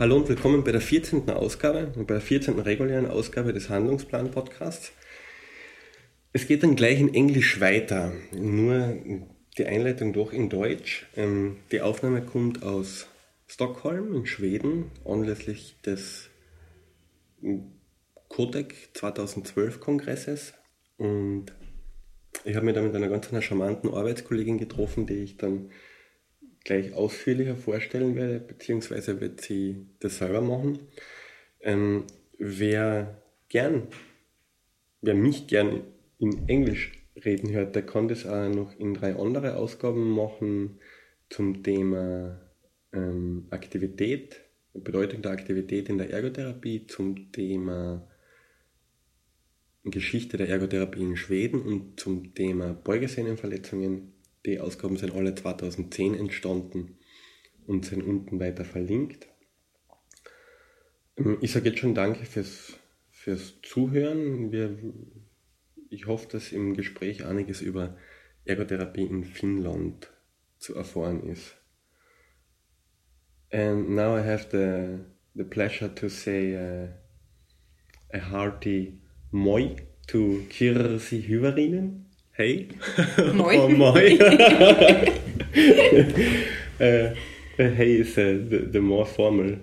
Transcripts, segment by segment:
Hallo und willkommen bei der 14. Ausgabe, bei der 14. regulären Ausgabe des Handlungsplan-Podcasts. Es geht dann gleich in Englisch weiter, nur die Einleitung doch in Deutsch. Ähm, die Aufnahme kommt aus Stockholm in Schweden anlässlich des Codec 2012 Kongresses und ich habe mich da mit einer ganz einer charmanten Arbeitskollegin getroffen, die ich dann gleich ausführlicher vorstellen werde, beziehungsweise wird sie das selber machen. Ähm, wer gern, wer mich gern in Englisch reden hört, der kann das auch noch in drei andere Ausgaben machen zum Thema ähm, Aktivität, Bedeutung der Aktivität in der Ergotherapie, zum Thema Geschichte der Ergotherapie in Schweden und zum Thema Beugesehnenverletzungen die Ausgaben sind alle 2010 entstanden und sind unten weiter verlinkt. Ähm, ich sage jetzt schon danke fürs, fürs Zuhören. Wir, ich hoffe, dass im Gespräch einiges über Ergotherapie in Finnland zu erfahren ist. And now I have the, the pleasure to say uh, a hearty moi to Kirsi Hyvarinen. Oh, moi. uh, hey is uh, the, the more formal,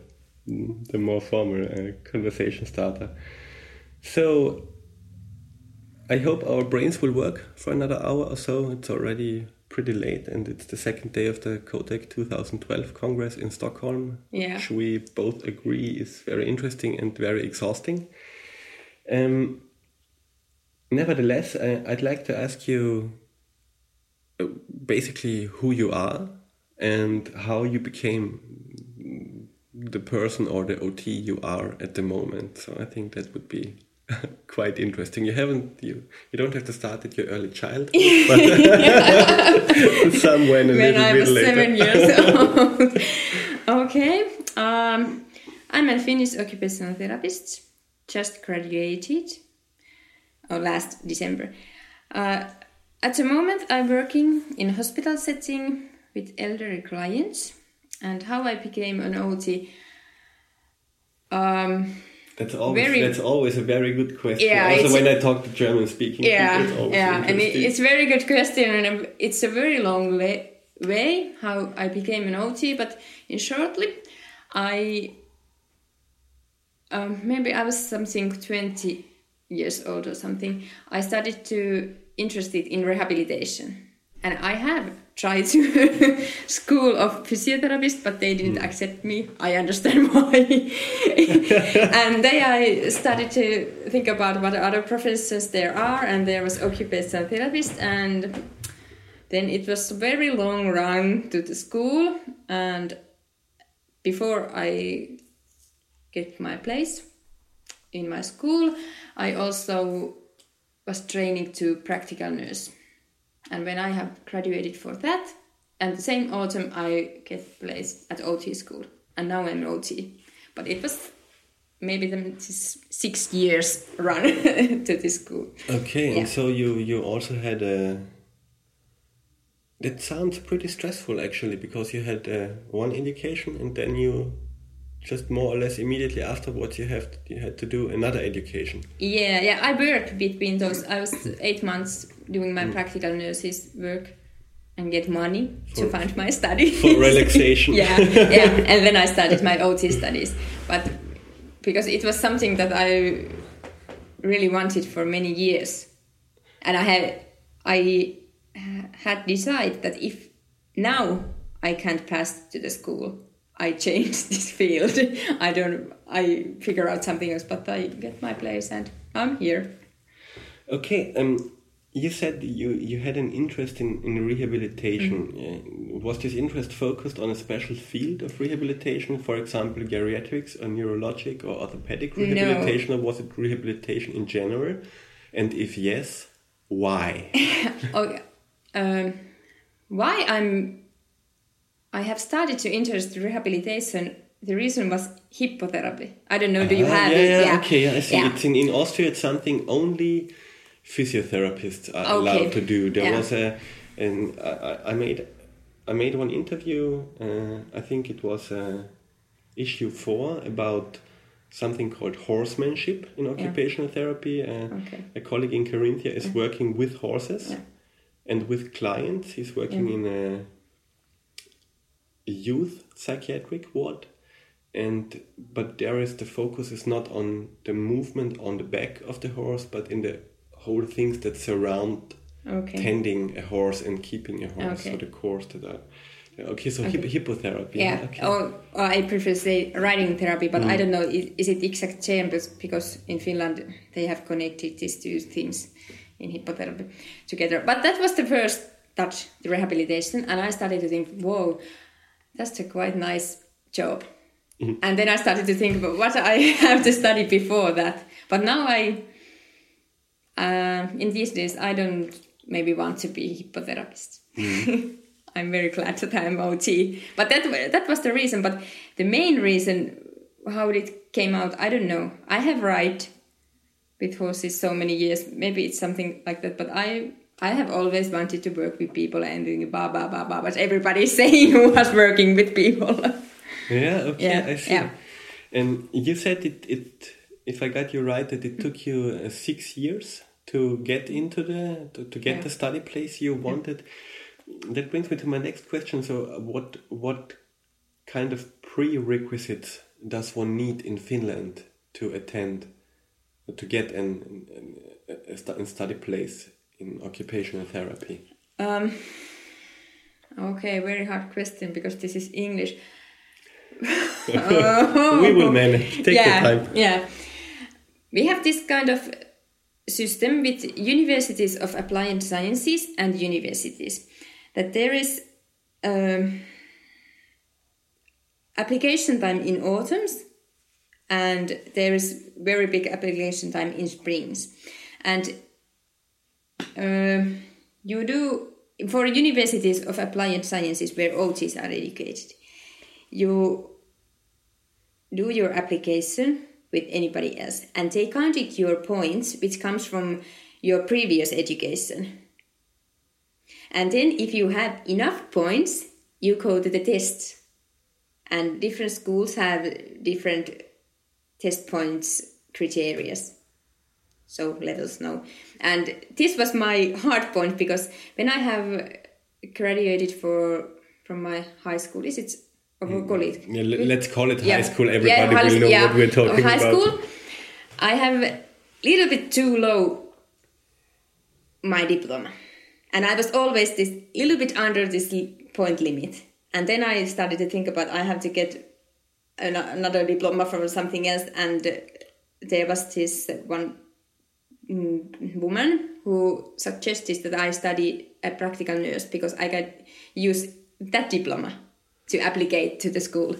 the more formal uh, conversation starter. So I hope our brains will work for another hour or so. It's already pretty late, and it's the second day of the COTEC 2012 Congress in Stockholm, Yeah. which we both agree is very interesting and very exhausting. Um, nevertheless, I, I'd like to ask you uh, basically who you are and how you became the person or the OT you are at the moment. So I think that would be quite interesting. You haven't you you don't have to start at your early childhood, but somewhere in a when little I bit was later. seven years old. okay. Um, I'm a Finnish occupational therapist, just graduated oh, last December. Uh, at the moment, I'm working in a hospital setting with elderly clients. And how I became an OT. Um, That's always Very- that's always a very good question. Yeah, also when I talk to German speaking yeah people, it's always yeah and it, it's a very good question and it's a very long way, way how i became an ot but in shortly i um, maybe i was something 20 years old or something i started to interested in rehabilitation. And i have tried to school of physiotherapist but they didn't hmm. accept me. I understand why. And then i started to think about what other professions there are and there was occupational therapist and then it was a very long run to the school and before i get my place in my school i also was training to practical nurse and when I have graduated for that, and the same autumn I get placed at OT school, and now I'm OT. But it was maybe the six years run to this school. Okay, Yeah. and so you you also had a. That sounds pretty stressful actually, because you had uh, one education and then you, just more or less immediately afterwards, you have you had to do another education. Yeah, yeah, I worked between those. I was eight months doing Mm. my practical nurses work and get money to fund my study. for relaxation. yeah, yeah, and then I started my OT studies. But because it was something that I really wanted for many years, and I had I had decided that if now I can't pass to the school, I change this field. I don't. I figure out something else, but I get my place and I'm here. Okay, um, you said you you had an interest in in rehabilitation. Mm-hmm. Uh, was this interest focused on a special field of rehabilitation, for example, geriatrics or neurologic or orthopedic No. rehabilitation, or was it rehabilitation in general? And if yes, why? Oh, um, why I'm I have started to interest rehabilitation. The reason was hippotherapy. I don't know. Do you Ah, have yeah, it? yeah, okay, I see. Yeah. It's in, in Austria. It's something only physiotherapists are Okay. allowed to do. There Yeah. was a, and I, I- made, I made one interview. Uh, I think it was a, issue four about something called horsemanship in occupational therapy. Uh, Okay. A colleague in Carinthia is working with horses Yeah. and with clients. He's working in a youth psychiatric ward. And but there is the focus is not on the movement on the back of the horse, but in the whole things that surround Okay. tending a horse and keeping a horse. Okay. So the course that are okay. So hip- Okay. hippotherapy. Yeah, Okay. or, or I prefer say riding therapy, but Mm. I don't know is, is it exact same because, because in Finland they have connected these two things in hippotherapy together. But that was the first touch, the rehabilitation, and I started to think, whoa, that's a quite nice job. Mm-hmm. And then I started to think about what I have to study before that. But now I, uh, in these days, I don't maybe want to be hippotherapist. I'm very glad that I'm OT. But that that was the reason. But the main reason how it came out, I don't know. I have ride with horses so many years. Maybe it's something like that. But I I have always wanted to work with people and doing ba ba ba ba. But everybody's saying who was working with people. Yeah, okay, Yeah, I see. yeah. And you said it, it, if I got you right, that it took you uh, six years to get into the, to, to get Yeah. the study place you wanted. That brings me to my next question. So, uh, what, what kind of prerequisites does one need in Finland to attend, to get an, an, a, a a study place in occupational therapy? Um, okay, very hard question because this is English. we will manage. Take yeah, your time. Yeah. We have this kind of system with universities of applied sciences and universities that there is um, application time in autumns and there is very big application time in springs and um you do for universities of applied sciences where OTs are educated you do your application with anybody else and they counted your points which comes from your previous education. And then if you have enough points you go to the tests and different schools have different test points criteria so let us know and this was my hard point because when i have graduated for from my high school is it or mm-hmm. college Yeah, let's call it Yeah. high school. Everybody high will know yeah. what we're talking high about. High school i have a little bit too low my diploma and i was always this little bit under this point limit and then i started to think about i have to get an- another diploma from something else and there was this one Mm, woman who suggested that i study a practical nurse because i could use that diploma to apply to the school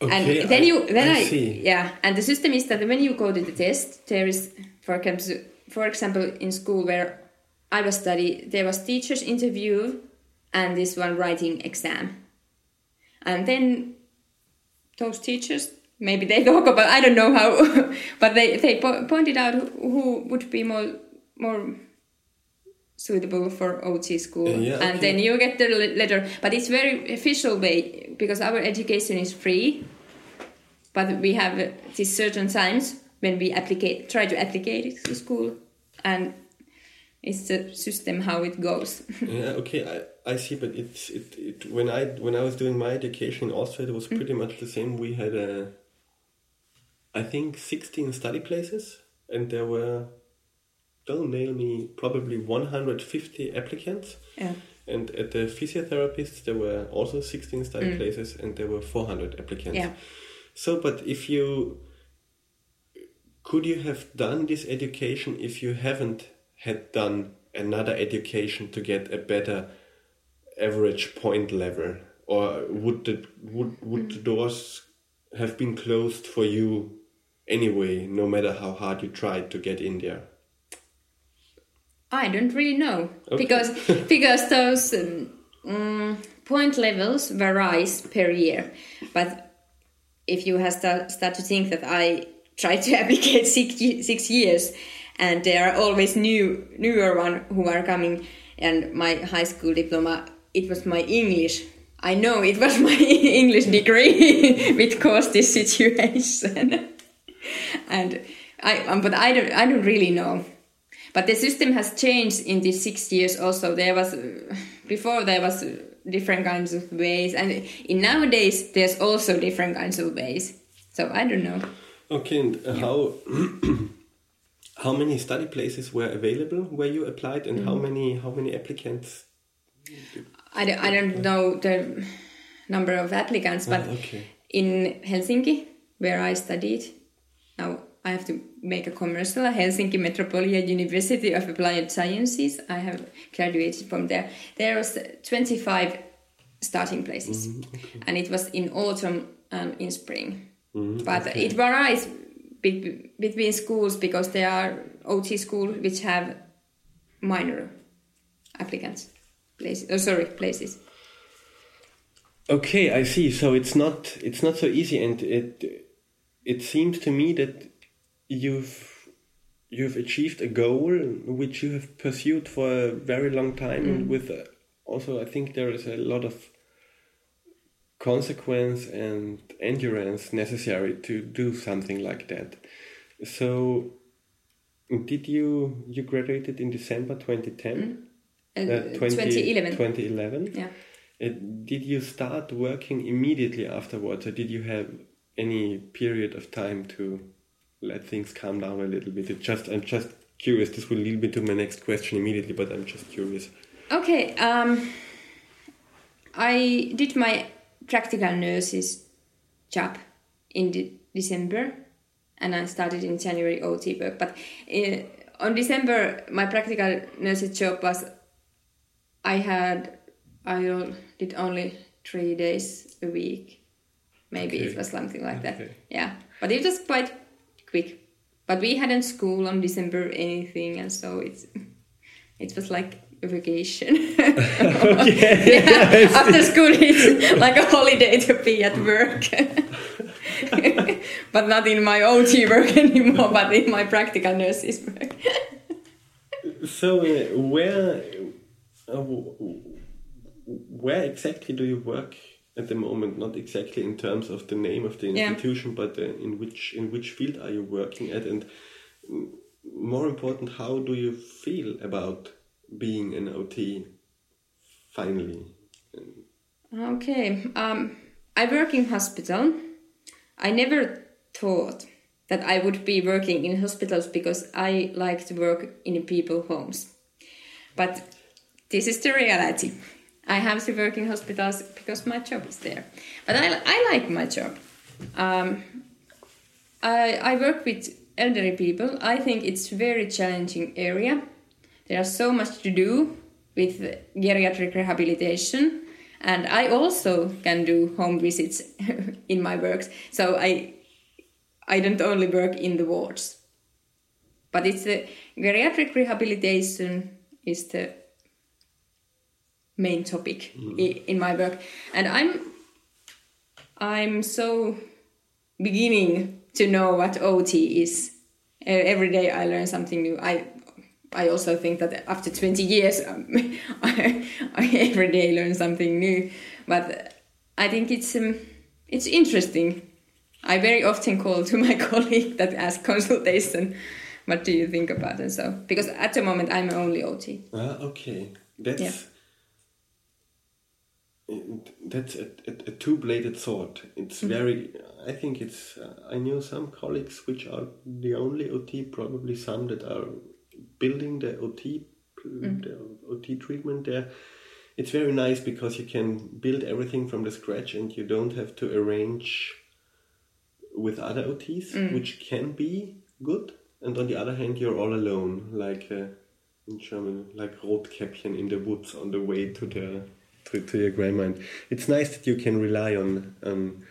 Okay, and then I- you then I I, see. yeah and the system is that when you go to the test there is for example for example in school where I was study there was teachers interview and this one writing exam and then those teachers maybe they talk about I don't know how but they they po- pointed out who, would be more more suitable for OT school Uh, yeah, and okay. then you get the letter but it's very official way because our education is free but we have uh, these certain times when we applicate try to applicate it to school and it's the system how it goes Yeah, okay, I, I see, but it's it, it when I when I was doing my education in Austria, it was Mm. pretty much the same. We had a, I think sixteen study places, and there were, don't nail me, probably one hundred fifty applicants. yeah And at the physiotherapists, there were also 16 study places and there were 400 applicants. Mm. Yeah. So, but if you could you have done this education if you haven't had done another education to get a better average point level, or would the would would the doors have been closed for you anyway, no matter how hard you tried to get in there? I don't really know Okay. because because those um, mm, point levels varies per year. But if you have start, start to think that I tried to applicate six six years, and there are always new newer one who are coming, and my high school diploma it was my English. I know it was my English degree which caused this situation, and I um, but I don't I don't really know. But the system has changed in these six years. Also, there was uh, before there was uh, different kinds of ways, and in nowadays there's also different kinds of ways. So I don't know. Okay, and uh, how how many study places were available where you applied, and how many how many applicants? I don't, I don't know the number of applicants, but Ah, okay. in Helsinki, where I studied, now I have to make a commercial. Helsinki Metropolia University of Applied Sciences. I have graduated from there. There was 25 starting places, mm-hmm. and it was in autumn and in spring. Mm-hmm. but it varies be- between schools because there are OT schools which have minor applicants places. Oh, sorry, places. Okay, I see. So it's not it's not so easy, and it it seems to me that you've you've achieved a goal which you have pursued for a very long time, and with uh, also I think there is a lot of consequence and endurance necessary to do something like that. So, did you you graduated in December twenty ten? Uh, 2011. 2011. Yeah. Uh, did you start working immediately afterwards, or did you have any period of time to let things calm down a little bit? It just I'm just curious. This will lead me to my next question immediately, but I'm just curious. Okay. Um, I did my practical nurses job in de- December, and I started in January OT work. But uh, on December, my practical nurses job was I had I did only three days a week. Maybe Okay. it was something like that. Okay. Yeah, but it was quite quick. But we hadn't school on December anything, and so it's it was like a vacation. yeah, after school, it's like a holiday to be at work. but not in my OT work anymore, but in my practical nurses work. So, uh, where uh, where exactly do you work at the moment? Not exactly in terms of the name of the Yeah. institution, but uh, in which in which field are you working at, and mm, more important, how do you feel about being an OT? Finally, Okay. Um, I work in hospital. I never thought that I would be working in hospitals because I like to work in people homes. But this is the reality. I have to work in hospitals because my job is there. But I, I like my job. Um, I, I work with elderly people. I think it's very challenging area. There is so much to do with geriatric rehabilitation, and I also can do home visits in my works. So I I don't only work in the wards, but it's the geriatric rehabilitation is the main topic i- in my work, and I'm I'm so beginning to know what OT is. Uh, every day I learn something new. I I also think that after 20 years, um, I, I every day learn something new. But I think it's um, it's interesting. I very often call to my colleague that ask consultation. What do you think about it? So because at the moment I'm only OT. ah, okay, that's Yeah. That's a, a, a two-bladed sword. It's Mm-hmm. very. I think it's. Uh, I knew some colleagues which are the only OT, probably some that are building the OT, Mm. the OT treatment there. It's very nice because you can build everything from the scratch and you don't have to arrange with other OTs, Mm. which can be good. And on the other hand, you're all alone, like uh, in German, like Rotkäppchen in the woods on the way to the to, to your grandma. And it's nice that you can rely on um,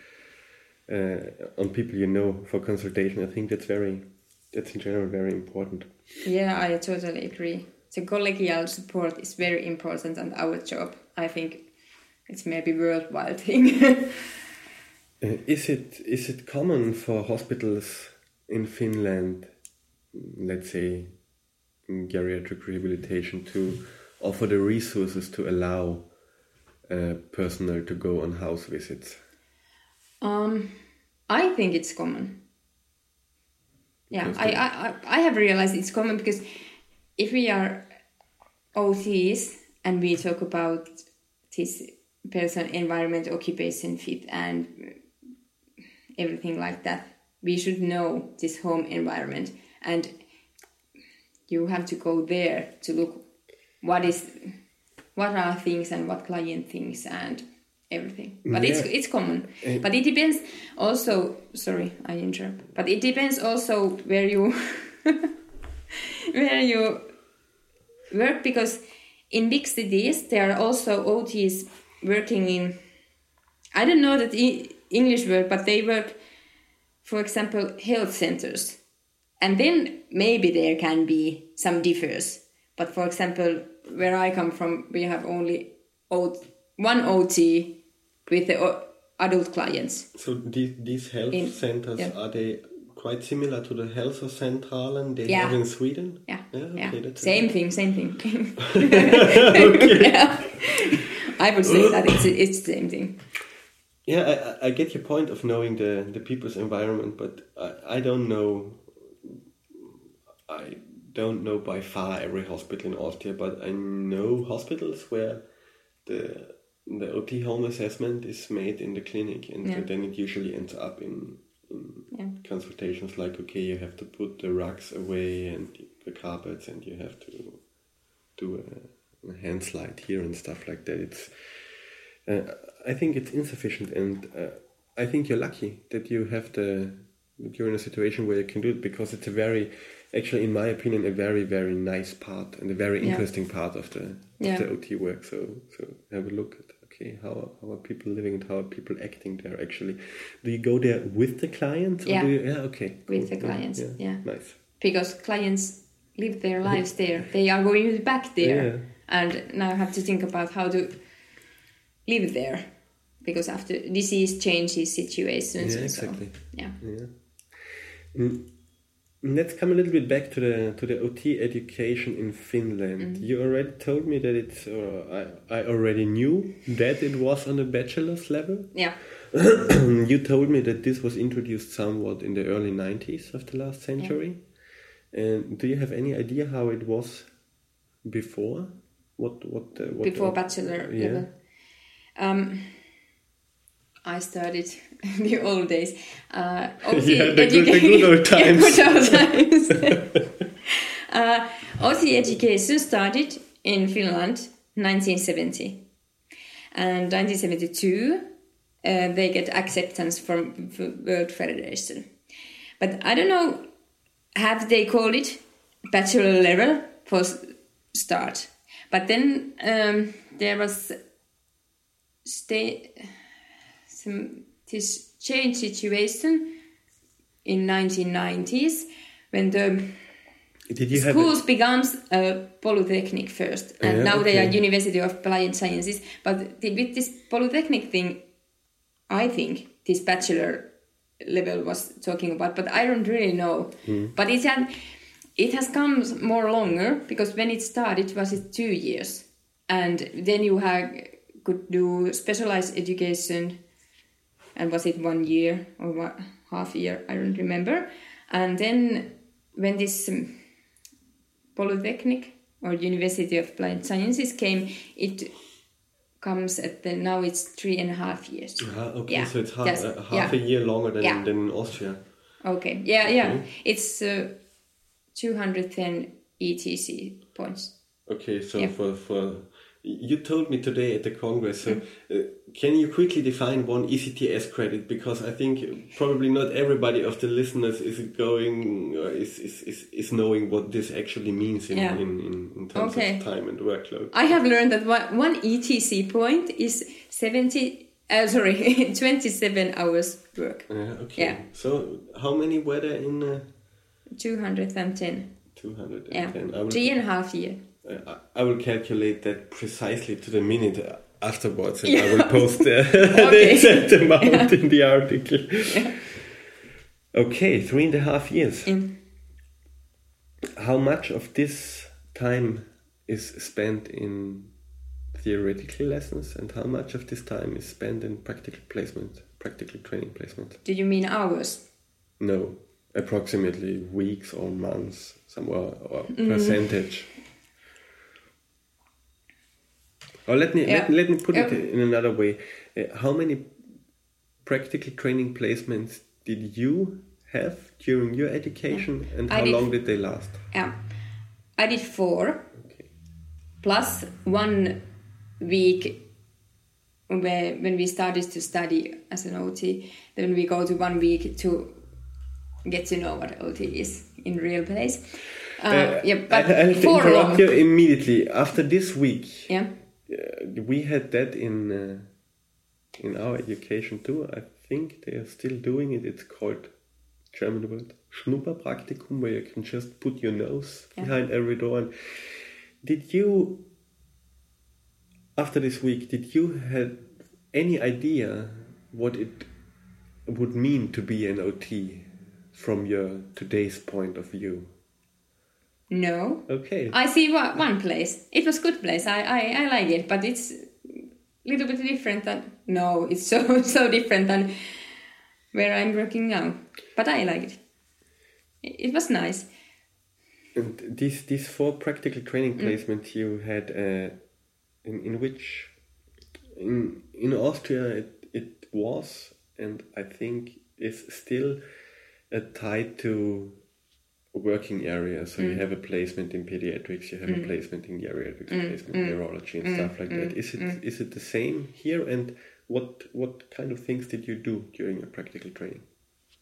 uh, on people you know for consultation. I think that's very that's in general very important. Yeah, I totally agree. The collegial support is very important, and our job, I think, it's maybe worldwide thing. Uh, is it is it common for hospitals in Finland, let's say, in geriatric rehabilitation, to offer the resources to allow uh, personnel to go on house visits? Um, I think it's common. Yeah, I, I, I- I have realized it's common because if we are OTs and we talk about this person, environment, occupation fit, and everything like that, we should know this home environment, and you have to go there to look what is what are things and what client thinks and everything. But it's Yeah. it's common. And- but it depends also. Sorry, I interrupt. But it depends also where you where you work because in big cities there are also OTs working in. I don't know that e- English word, but they work, for example, health centers, and then maybe there can be some differs. But for example, where I come from, we have only one OT with the adult clients. So these, these health In- centers, yeah. are they quite similar to the Hälsocentralen they Yeah. have in Sweden? Yeah, Yeah, yeah. okay, that's same thing, same thing. yeah. I would say that it's it's the same thing. Yeah, I, I- I get your point of knowing the, the people's environment, but I, I don't know. I don't know by far every hospital in Austria, but I know hospitals where the the OT home assessment is made in the clinic, and Yeah. then it usually ends up in, in Yeah. consultations like, okay, you have to put the rugs away and the carpets, and you have to do a, a hand slide here and stuff like that. It's uh, I think it's insufficient, and uh, I think you're lucky that you have the that you're in a situation where you can do it because it's a very, actually, in my opinion, a very very nice part and a very Yeah. interesting part of the of Yeah. the OT work. So so have a look at okay how how are people living and how are people acting there actually. Do you go there with the clients? Or Yeah. Do you, yeah. Okay. With the clients, yeah. Nice. because clients live their lives there. They are going back there, Yeah. and now have to think about how to live there, because after disease changes situations. Yeah. and so, Exactly. yeah. Yeah. Mm. Mm, Let's come a little bit back to the to the OT education in Finland. Mm-hmm. You already told me that it's. Or I I already knew that it was on the bachelor's level. Yeah. you told me that this was introduced somewhat in the early nineties of the last century. And do you have any idea how it was before? What what uh, what Before uh, bachelor yeah. level. Um, I started the old days. Uh, Yeah, the good- the good old times. good old times. uh, OT education started in Finland 1970. And 1972, uh, they get acceptance from World Federation. But I don't know, have they called it bachelor level for start? But then um, there was state some this change situation in 1990s when the Did you have? schools becomes a polytechnic first and Yeah, now they are university of applied sciences but the, with this polytechnic thing i think this bachelor level was talking about but i don't really know Hmm. but it had it has come more longer because when it started was it two years and then you have could do specialized education and was it one year or what, half year i don't remember and then when this um, polytechnic or university of applied sciences came it comes at the now it's three and a half years Ah, okay, Yeah, so it's half, yes, uh, half yeah. a year longer than, Yeah. than Austria. okay yeah yeah Okay. it's uh, 210 ECTS points Okay, so for for you told me today at the congress. So Mm. uh, can you quickly define one ECTS credit because I think probably not everybody of the listeners is going uh, is, is, is, is knowing what this actually means in Yeah. in, in, in terms Okay. of time and workload. i have learned that one, one ECTS point is 70 uh, sorry 27 hours work Uh, okay. Yeah. So how many were there in uh, 210 two hundred and yeah ten? I will three and a half year I I will calculate that precisely to the minute afterwards, and I will post the, the Okay. exact amount in the article. Okay, three and a half years. in How much of this time is spent in theoretical lessons, and how much of this time is spent in practical placement, practical training placement? Do you mean hours? No, approximately weeks or months, somewhere or Mm. percentage. Or let me Yeah. let, let me put it in another way. Uh, how many practical training placements did you have during your education, and I how did- long did they last? Yeah. I did four Okay. plus one week where when we started to study as an OT, then we go to one week to get to know what OT is in real place. Uh, Uh, yeah, but I, I have to interrupt long. you immediately. After this week, Yeah. Uh, we had that in uh, in our education too. I think they are still doing it. It's called German word Schnupperpraktikum, where you can just put your nose Yeah. behind every door. And did you, after this week, did you have any idea what it would mean to be an OT from your today's point of view? No. Okay. I see one, one place. It was good place. I, I, I like it, but it's a little bit different than no, it's so so different than where I'm working now. But I like it. It was nice. And these these four practical training Mm. placements you had uh, in in which in in Austria it, it was and I think is still uh, tied to working area. So Mm. you have a placement in pediatrics, you have a mm. placement in geriatrics, Mm. placement in mm. neurology and mm. stuff like that. Is it is it the same here? And what what kind of things did you do during your practical training?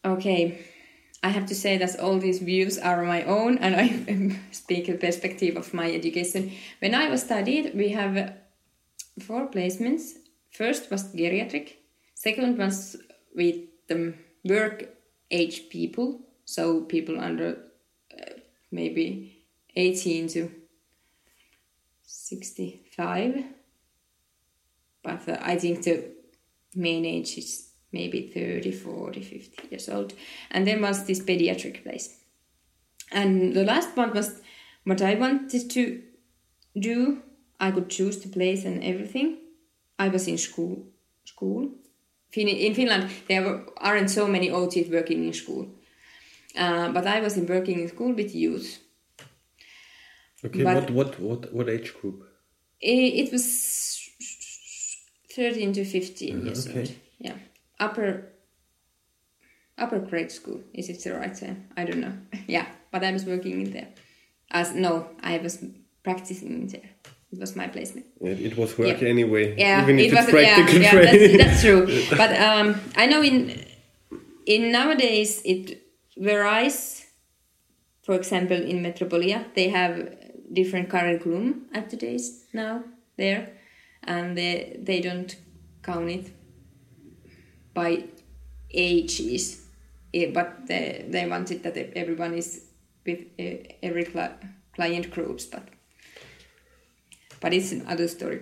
Okay. I have to say that all these views are my own, and I speak a perspective of my education. When I was studied, we have four placements. First was geriatric. Second was with the work age people, so people under maybe 18 to 65. But uh, I think the main age is maybe 30, 40, 50 years old. And then was this pediatric place. And the last one was what I wanted to do. I could choose the place and everything. I was in school. School. In Finland, there aren't so many OTs working in school. Uh, but I was in working in school with youth. Okay, But- what what what what age group? It, it was 13 to 15 years okay. old. Yeah. Upper upper grade school. Is it the right term? I don't know. yeah, but I was working in there. As no, I was practicing in there. It was my placement. It, it was work Yeah. anyway, Yeah, even if it it's was. Yeah, practical yeah, training. that's, that's true. But um, I know in in nowadays it varies. For example, in Metropolia, they have different curriculum at the days now there, and they they don't count it by ages, Eh, but they they wanted that everyone is with uh, every cli- client groups, but but it's another story.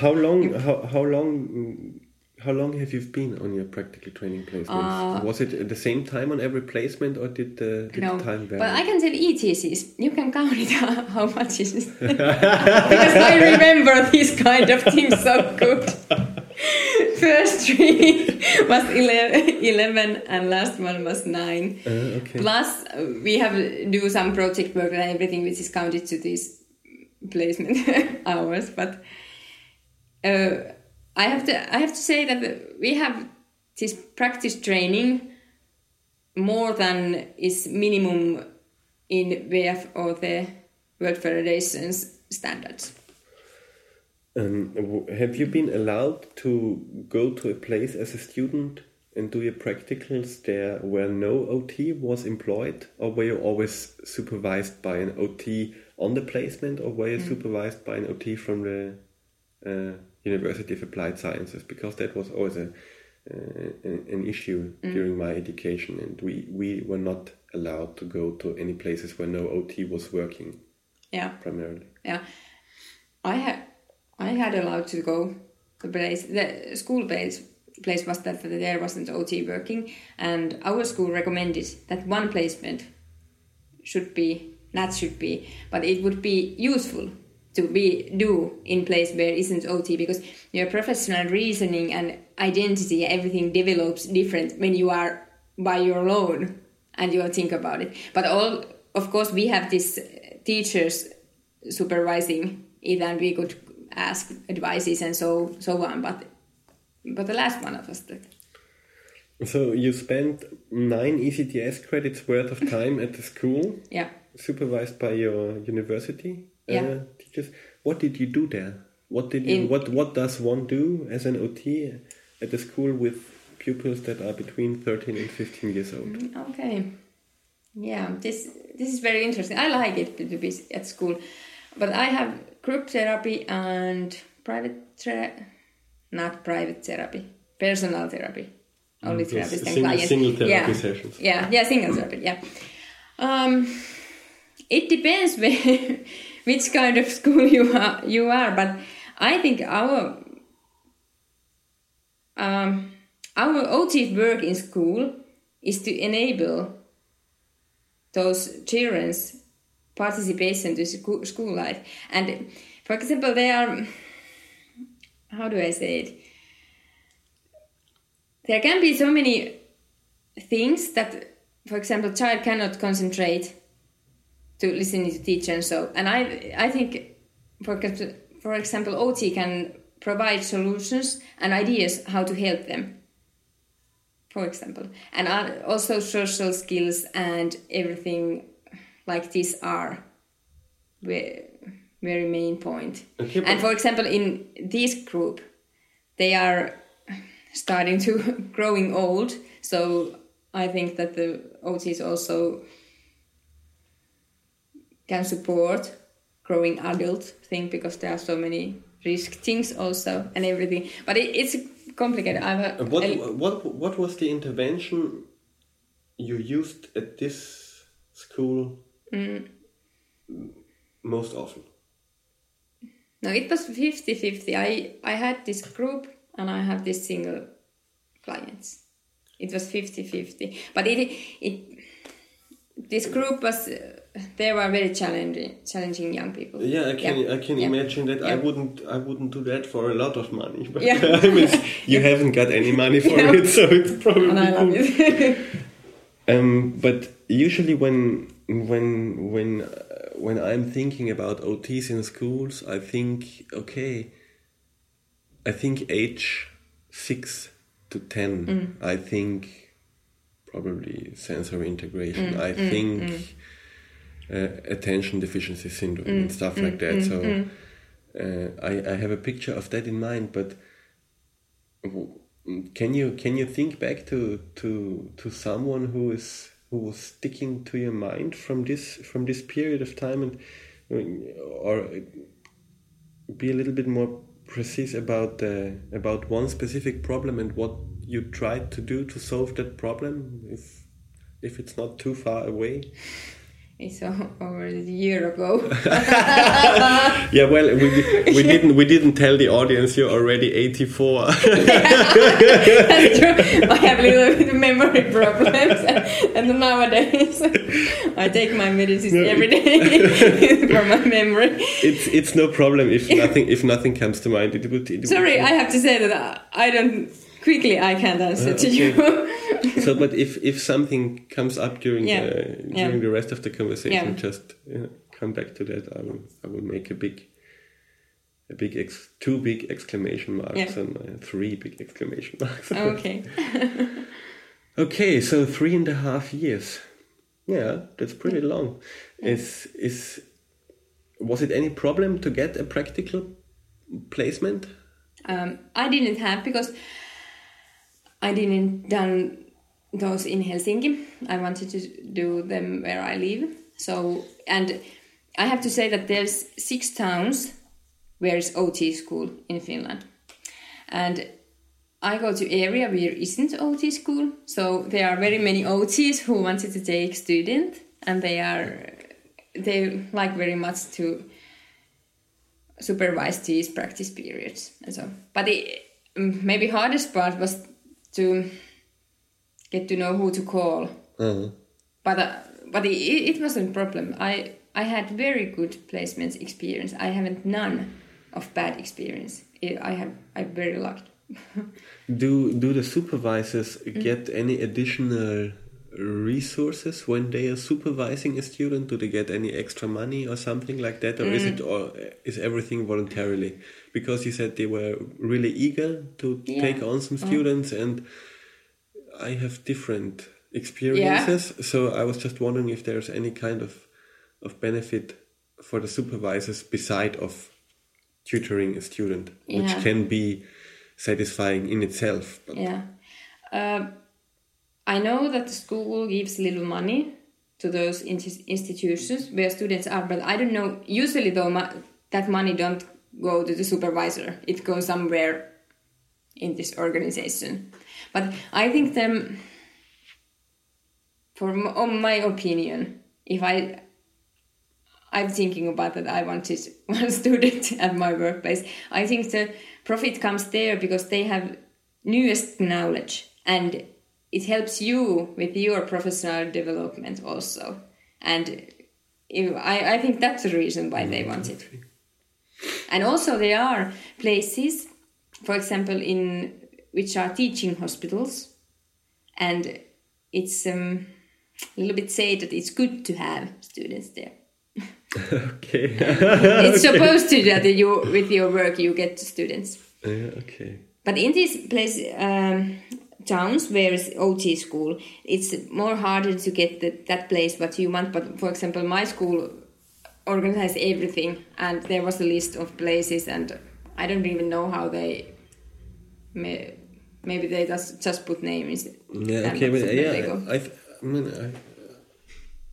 How long? How, how long? How long have you been on your practical training placements? was it at the same time on every placement, or did the, did Uh, no, the time vary? but I can tell ETCs. You can count it how, much is because I remember these kind of things so good. First three was 11, 11 and last one was nine. Uh, okay. Plus, uh, we have do some project work and everything which is counted to these placement hours. But uh, I have to I have to say that we have this practice training more than is minimum in WF or the World Federation's standards. Um, have you been allowed to go to a place as a student and do your practicals there where no OT was employed, or were you always supervised by an OT on the placement, or were you supervised by an OT from the uh, University of Applied Sciences? Because that was always a, uh, an an issue during my education, and we, we were not allowed to go to any places where no OT was working Yeah. primarily. Yeah, I had I had allowed to go the place. The school place place was that there wasn't OT working, and our school recommended that one placement should be that should be, but it would be useful to be do in place where isn't OT because your professional reasoning and identity everything develops different when you are by your own and you think about it. But all of course we have these teachers supervising it and we could ask advices and so so on. But but the last one of us did. So you spent nine ECTS credits worth of time at the school, Yeah. supervised by your university uh, Teachers. What did you do there? What did you, In- what what does one do as an OT at the school with pupils that are between thirteen and fifteen years old? Okay. Yeah, this this is very interesting. I like it to be at school, but I have group therapy and private therapy, not private therapy, personal therapy. Only Yes, therapist and single- client. single therapy yeah. sessions. Yeah, yeah, single therapy. Yeah. Um, it depends where, which kind of school you are. You are, but I think our um, our OT work in school is to enable those children's participation to school, school life. And for example, they are, how do I say it? There can be so many things that, for example, child cannot concentrate to listening to teacher and so. And I, I think, for example- for example, OT can provide solutions and ideas how to help them for example. And also social skills and everything like this are very, very main point. Okay, and for example in this group they are starting to growing old. So i think that the ot is also can support growing adult thing because there are so many risk things also and everything but it, it's complicated a- What a- what what was the intervention you used at this school Mm. most often? No, it was 50 50. I, I had this group and I had this single clients. It was 50 50. But it, it this group was, uh, they were very challenging, challenging young people. Yeah, I can Yeah. I can Yeah. imagine that. I wouldn't I wouldn't do that for a lot of money. But Yeah. I mean, you haven't got any money for Yeah. it, so it's probably And I love it. Um, but usually when when when uh, when I'm thinking about OTs in schools, I think okay. I think age six to ten. Mm. I think probably sensory integration. Mm, I think Uh, attention deficiency syndrome Mm, and stuff like that. so uh, I I have a picture of that in mind, but. Can you can you think back to to to someone who is who was sticking to your mind from this from this period of time and or be a little bit more precise about uh, about one specific problem and what you tried to do to solve that problem if if it's not too far away it's over a year ago. yeah well we, we didn't we didn't tell the audience you're already 84 That's true. I have a little bit of memory problems, and nowadays I take my medicines No, every day for my memory. it's it's no problem if nothing if nothing comes to mind it would, it would Sorry, I have to say that I don't quickly. I can't answer to you. so but if if something comes up during Yeah. the Yeah. during the rest of the conversation Yeah. just you know, come back to that i will i will make a big a big ex, two big exclamation marks Yeah. and uh, three big exclamation marks okay. okay so three and a half years yeah that's pretty long is is was it any problem to get a practical placement Um, I didn't have because I didn't done those in Helsinki. I wanted to do them where I live. So and I have to say that there's six towns where is OT school in Finland, and I go to area where isn't OT school. So there are very many OTs who wanted to take student, and they are they like very much to supervise these practice periods and so but the mm, maybe hardest part was to get to know who to call uh-huh. but uh, but it, it wasn't a problem i I had very good placements experience. I haven't none of bad experience. I have I'm very lucky. do do the supervisors Mm. get any additional resources when they are supervising a student? Do they get any extra money or something like that, or is Mm. it or is everything voluntarily? Because you said they were really eager to Yeah. take on some students, and I have different experiences. So I was just wondering if there's any kind of of benefit for the supervisors beside of tutoring a student, which can be satisfying in itself. But Yeah. Um I know that the school gives little money to those in- institutions where students are, but I don't know. Usually, though, that money don't go to the supervisor. It goes somewhere in this organization. But I think them, for my opinion, if I I'm thinking about that. I wanted one student at my workplace. I think the profit comes there because they have newest knowledge and it helps you with your professional development also. And if, I, I think that's the reason why they want it. And also there are places, for example, in which are teaching hospitals, and it's um, a little bit said that it's good to have students there okay. it's supposed to that you with your work you get students yeah, okay. but in these place um, towns where is ot school it's more harder to get the, that place what you want but for example my school organized everything and there was a list of places and i don't even know how they may, maybe they just just put names Yeah, okay, but that's where they go. yeah, I, th- I mean,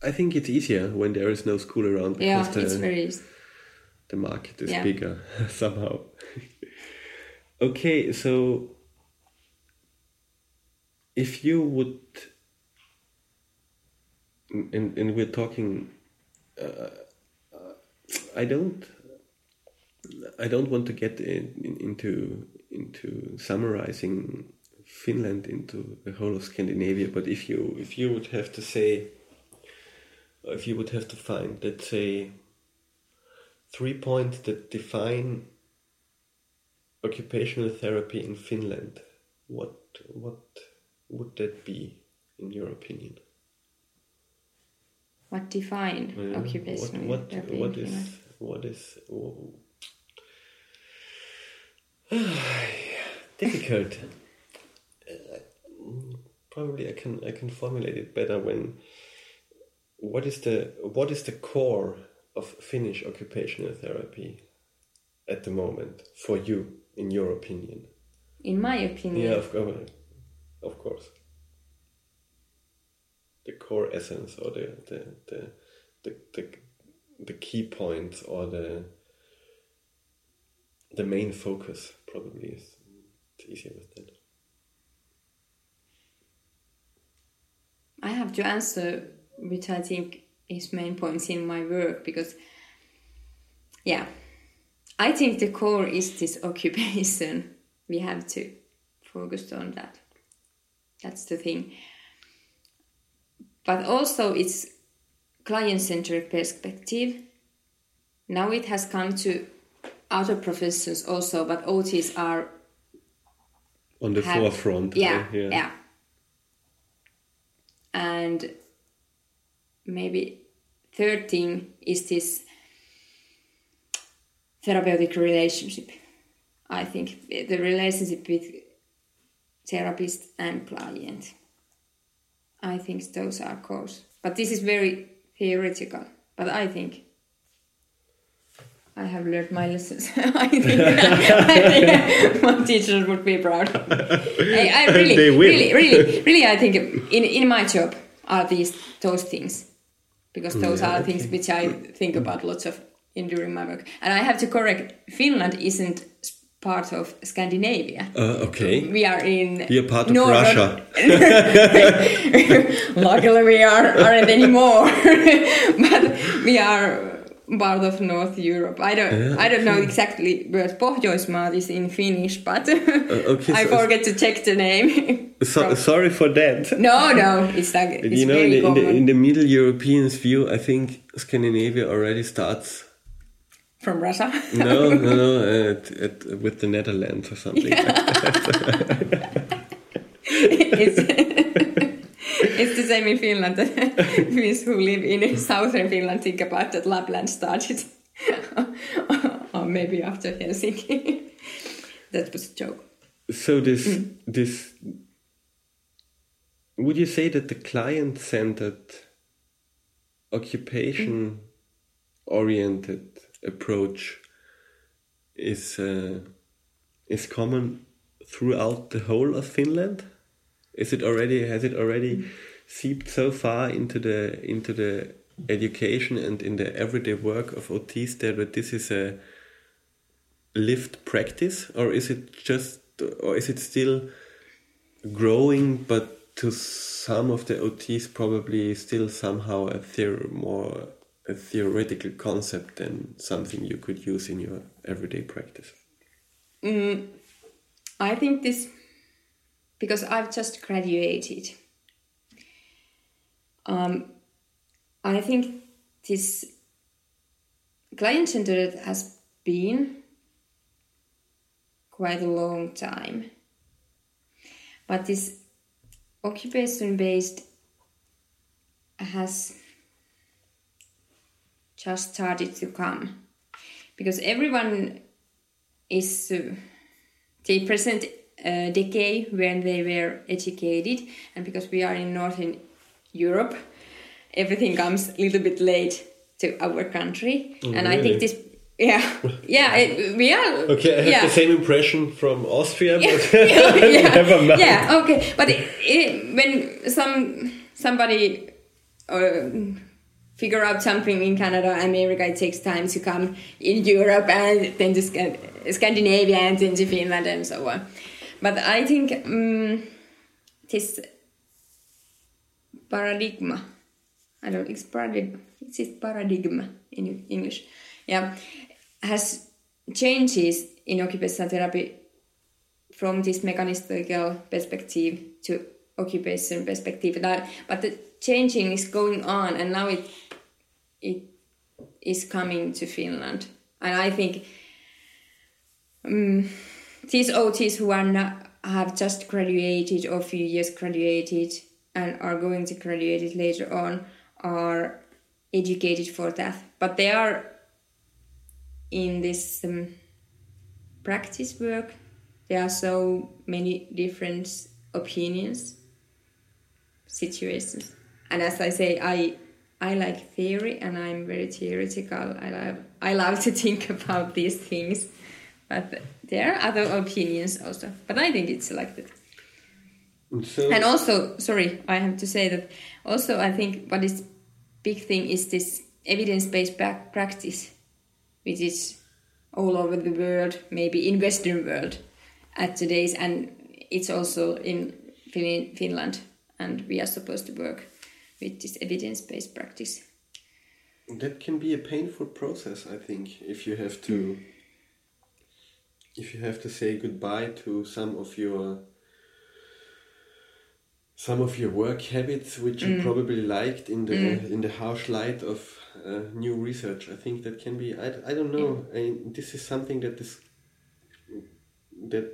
I, I think it's easier when there is no school around yeah because it's the, very easy. the market is Yeah. bigger somehow. okay, so if you would, and, and we're talking, uh, I don't, I don't want to get in, in, into into summarizing Finland into the whole of Scandinavia, but if you if you would have to say, if you would have to find, let's say, three points that define occupational therapy in Finland, what what would that be, in your opinion? what defined Yeah, occupational What therapy what, what is what is oh. difficult? Uh, Probably I can I can formulate it better when. What is the what is the core of Finnish occupational therapy at the moment for you, in your opinion? in my opinion Yeah, of course, of course. The core essence, or the the the the, the, the key points, or the the main focus, probably is it's easier with that. I have to answer which I think is main points in my work because yeah I think the core is this occupation we have to focus on that that's the thing but also it's client-centered perspective now it has come to other professions also but OTs are On the have- forefront. yeah, yeah. yeah. And maybe third thing is this therapeutic relationship. I think the relationship with therapist and client. I think those are cores. But this is very theoretical. But I think I have learned my lessons. I think, my teachers would be proud. I, I really, They will. really, really, really, I think in in my job are these those things because those Yeah, are things which I think about lots of in during my work. And I have to correct: Finland isn't part of Scandinavia. Uh, okay. We are in. We are part of no, no- Russia. Luckily, we are aren't anymore. but we are part of North Europe. I don't Yeah, I don't know exactly where Pohjoismaat is in Finnish, but Uh, okay, I so- forget to check the name. So, sorry for that. no, no, it's like it's you know, in the, in, the, in the Middle Europeans' view, I think Scandinavia already starts. From Russia. No, no, no, uh, at, at, with the Netherlands or something. it's, it's the same in Finland. Finns who live in southern Finland think about that Lapland started, or maybe after Helsinki. that was a joke. So this mm. this would you say that the client centered occupation oriented approach is uh, is common throughout the whole of Finland? Is it already has it already seeped so far into the into the education and in the everyday work of OTs there that this is a lived practice or is it just or is it still growing but to some of the OTs probably still somehow a theory more a theoretical concept than something you could use in your everyday practice I think this because I've just graduated. Um, I think this client centered has been quite a long time, but this occupation based has just started to come because everyone is. Uh, the present uh, decade when they were educated and because we are in northern europe everything comes a little bit late to our country and i think this yeah yeah it, we are Okay, I have yeah. the same impression from Austria, but yeah, never mind. yeah okay but it, it, when some somebody uh, figure out something in Canada, America, it takes time to come in Europe and then to Scandinavia and then to Finland and so on. But I think um, this paradigma, I don't, it's paradigm, it's it paradigm in English, yeah, has changes in occupational therapy from this mechanistical perspective to occupation perspective. But changing is going on, and now it it is coming to Finland. And I think um, these OTs who are not, have just graduated or few years graduated and are going to graduate later on are educated for that. But they are in this um, practice work. There are so many different opinions, situations. And as I say, I I like theory and I'm very theoretical. I love I love to think about these things, but there are other opinions also. But I think it's like that. So, And also, sorry, I have to say that also I think what is big thing is this evidence-based back practice, which is all over the world, maybe in Western world at today's, and it's also in Finland, and we are supposed to work with this evidence-based practice. that can be a painful process, I think, if you have to if you have to say goodbye to some of your some of your work habits which you mm. probably liked in the mm. in the harsh light of uh, new research. I think that can be i, I don't know. Mm. I, this is something that is that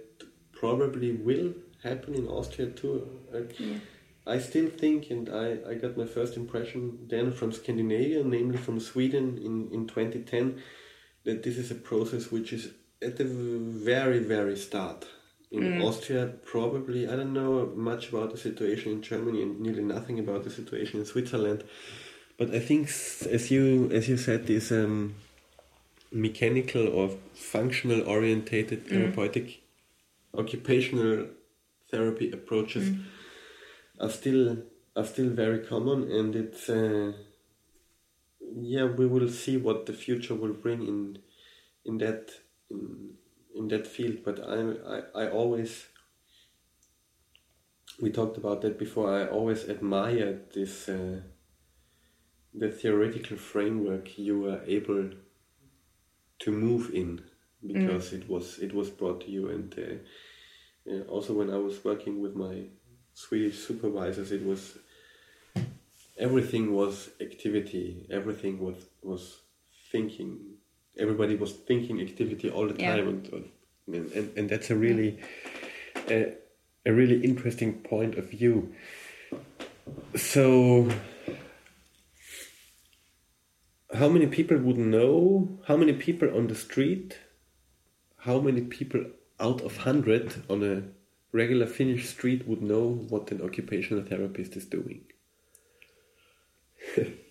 probably will happen in austria too. Uh, I, I still think and I, I got my first impression then from scandinavia namely from sweden in, in 2010 that this is a process which is at the very very start in mm. Austria, probably I don't know much about the situation in Germany and nearly nothing about the situation in Switzerland. But I think, as you as you said, these um, mechanical or functional orientated mm. therapeutic occupational therapy approaches mm. Are still are still very common, and it's uh, yeah we will see what the future will bring in in that in, in that field. But I, I I always we talked about that before I always admired this uh, the theoretical framework you were able to move in because it was it was brought to you. And uh, yeah, also when I was working with my Swedish supervisors it was everything was activity everything was was thinking everybody was thinking activity all the Yeah. time and, and, and, that's a really a, a really interesting point of view so how many people would know how many people on the street how many people out of 100 on a regular finnish street would know what an occupational therapist is doing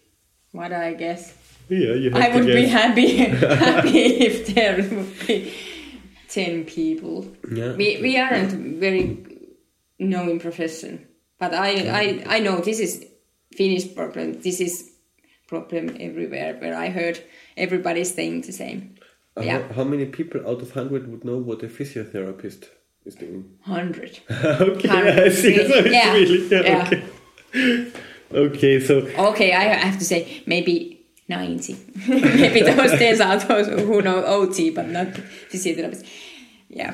What I guess. yeah you have I would be happy happy if there would be ten people. Yeah. We we aren't very knowing profession, but I I I know this is Finnish problem. This is problem everywhere. Where I heard everybody saying the same. Uh, Yeah, how, how many people out of 100 would know what a physiotherapist is doing hundred. okay Hundred. i see so it's Yeah. really yeah, Yeah. okay okay so Okay, I have to say maybe ninety. maybe those days are those who know OT but not physiotherapist. Yeah.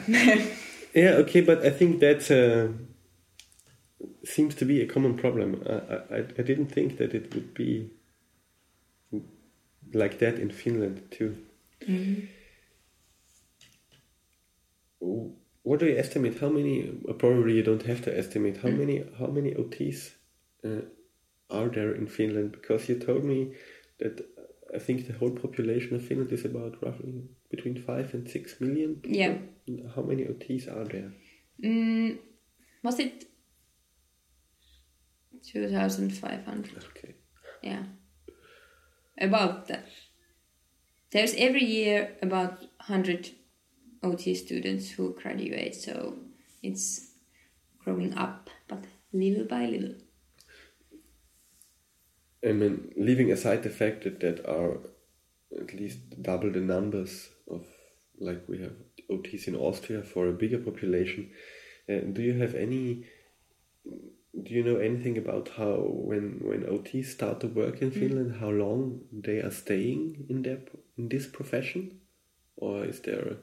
Yeah, okay, but I think that uh, seems to be a common problem. I, I, I didn't think that it would be like that in Finland too. W- What do you estimate? How many? uh, Probably you don't have to estimate. How many? How many OTs uh, are there in Finland? Because you told me that uh, I think the whole population of Finland is about roughly between five and six million. people. Yeah. How many OTs are there? Mm, was it 2,500? Okay. Yeah. About that. There's every year about 100 OT students who graduate, so it's growing up, but little by little. I mean, leaving aside the fact that that are at least double the numbers of like we have OTs in Austria for a bigger population. Uh, do you have any? Do you know anything about how when when OTs start to work in Finland, how long they are staying in their in this profession, or is there?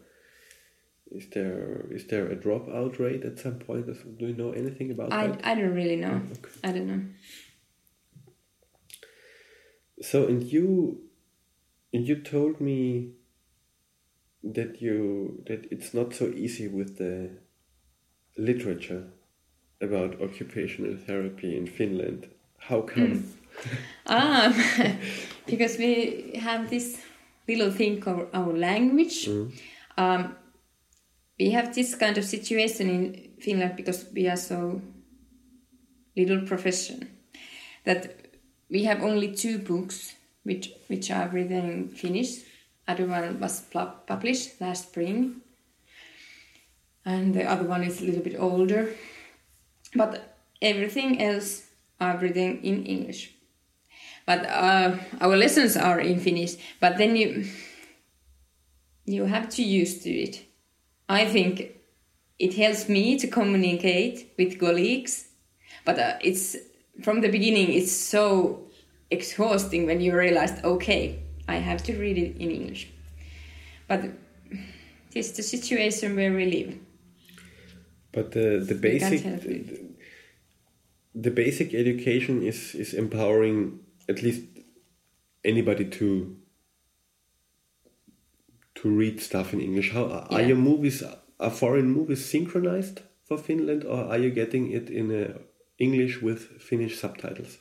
Is there is there a dropout rate at some point? Do you know anything about I, that? I don't really know. Okay. I don't know. So, and you, and you told me that you that it's not so easy with the literature about occupational therapy in Finland. How come? Ah, because we have this little thing called our language. Um, we have this kind of situation in Finland because we are so little profession that we have only two books which which are written in Finnish. Other one was published last spring, and the other one is a little bit older. But everything else are written in English. But uh, our lessons are in Finnish. But then you you have to use to it. I think it helps me to communicate with colleagues, but uh, it's from the beginning it's so exhausting when you realize okay I have to read it in English. But it's the situation where we live. But the the basic the, the basic education is is empowering at least anybody to to read stuff in English. How are Yeah. your movies? Are foreign movies synchronized for Finland, or are you getting it in uh, English with Finnish subtitles?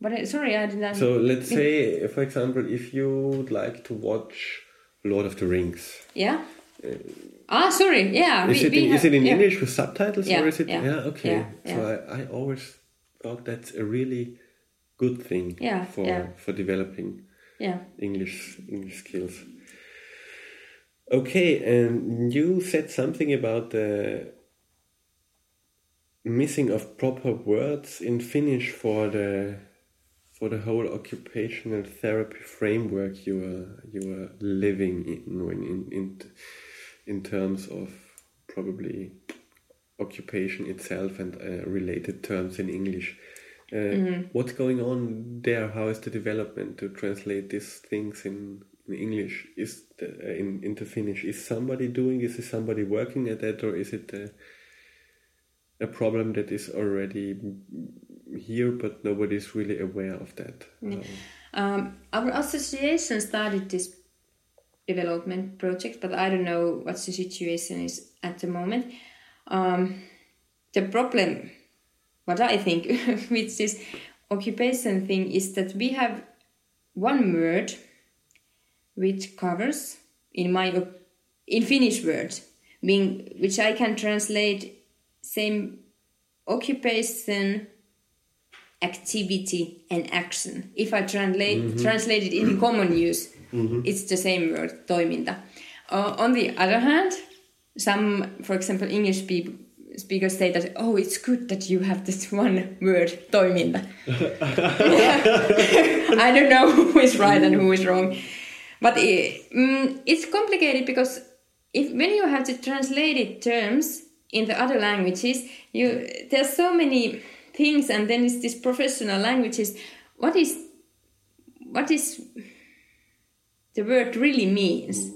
But uh, sorry, I didn't. So let's say, for example, if you would like to watch Lord of the Rings, yeah. ah, sorry. Yeah. is we- it we in, is it in yeah. English with subtitles Yeah, or is it? yeah, okay. yeah, So yeah. I, I always thought that's a really good thing Yeah, for for developing Yeah. English English skills. Okay, and you said something about the missing of proper words in Finnish for the for the whole occupational therapy framework you were you were living in when in in in terms of probably occupation itself and uh, related terms in English. Uh, What's going on there? How is the development to translate these things in, in English? Is the, uh, in into Finnish? Is somebody doing? Is somebody working at that, or is it a, a problem that is already here, but nobody is really aware of that? Um, our association started this development project, but I don't know what the situation is at the moment. Um, the problem, what I think with this occupation thing, is that we have one word which covers, in my in Finnish words, being which I can translate same occupation activity and action. If I translate translate it in common use, it's the same word, toiminta. Uh, on the other hand, some, for example, English people, speakers say that, oh, it's good that you have this one word, toiminta. I don't know who is right and who is wrong. But it, mm, it's complicated because if when you have to translate it terms in the other languages, you there's so many things, and then it's this professional languages. What is what is the word really means,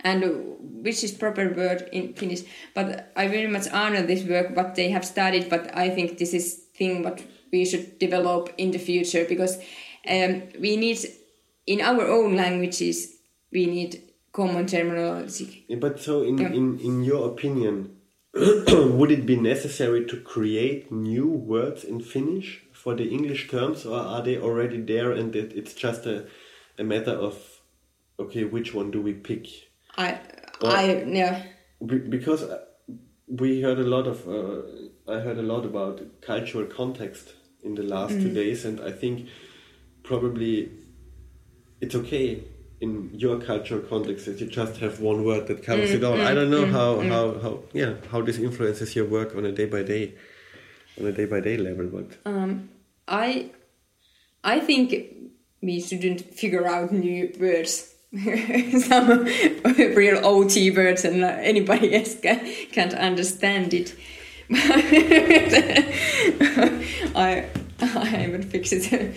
and which is proper word in Finnish. But I very much honor this work what they have started. But I think this is thing what we should develop in the future because um, we need in our own languages we need common terminology. Yeah, But so, in, Yeah. in, in your opinion, would it be necessary to create new words in Finnish for the English terms, or are they already there and it, it's just a, a matter of, okay, which one do we pick? I Well- I yeah. Because uh, we heard a lot of, uh, I heard a lot about cultural context in the last two days, and I think probably it's okay in your cultural context that you just have one word that covers it all. I don't know mm, how, mm. how, how yeah how this influences your work on a day by day on a day by day level, but Um, I I think we shouldn't figure out new words. Some real OT words and anybody else can, can't understand it. I I would fix it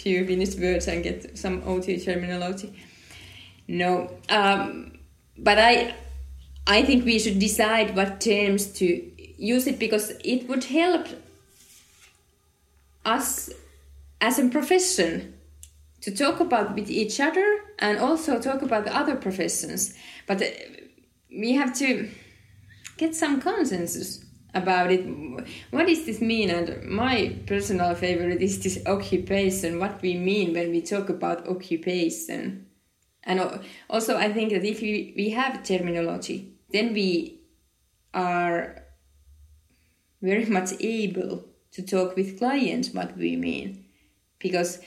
few Finnish words and get some OT terminology. No, um, but I I think we should decide what terms to use it because it would help us as a profession to talk about with each other and also talk about the other professions but uh, we have to get some consensus about it. What does this mean? And my personal favorite is this occupation what we mean when we talk about occupation. And also i think that if we, we have terminology then we are very much able to talk with clients what we mean. Because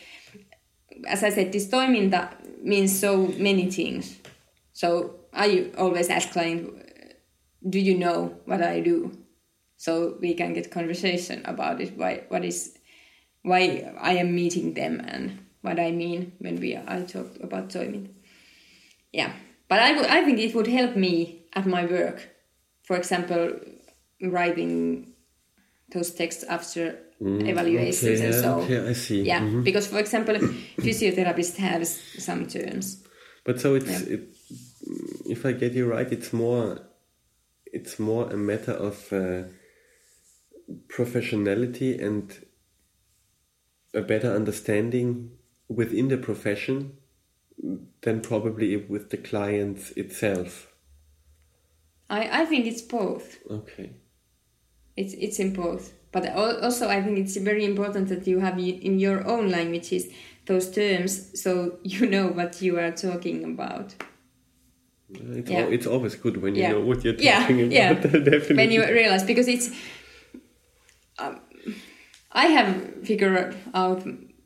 as i said this toiminta means so many things. So i always ask client do you know what i do so we can get conversation about it why what is why i am meeting them and what i mean when we i talk about toiminta yeah but I I think it would help me at my work for example writing those texts after evaluations okay, and so okay, I see. yeah Mhm. because for example physiotherapists have some terms But so it's Yeah. it, if I get you right, it's more it's more a matter of uh, professionality and a better understanding within the profession than probably with the clients itself. i i think it's both Okay. it's it's in both but also i think it's very important that you have in your own languages those terms so you know what you are talking about It's, Yeah. al- it's always good when you Yeah. know what you're Yeah, talking about. yeah. Definitely. when you realize because it's um, i have figured out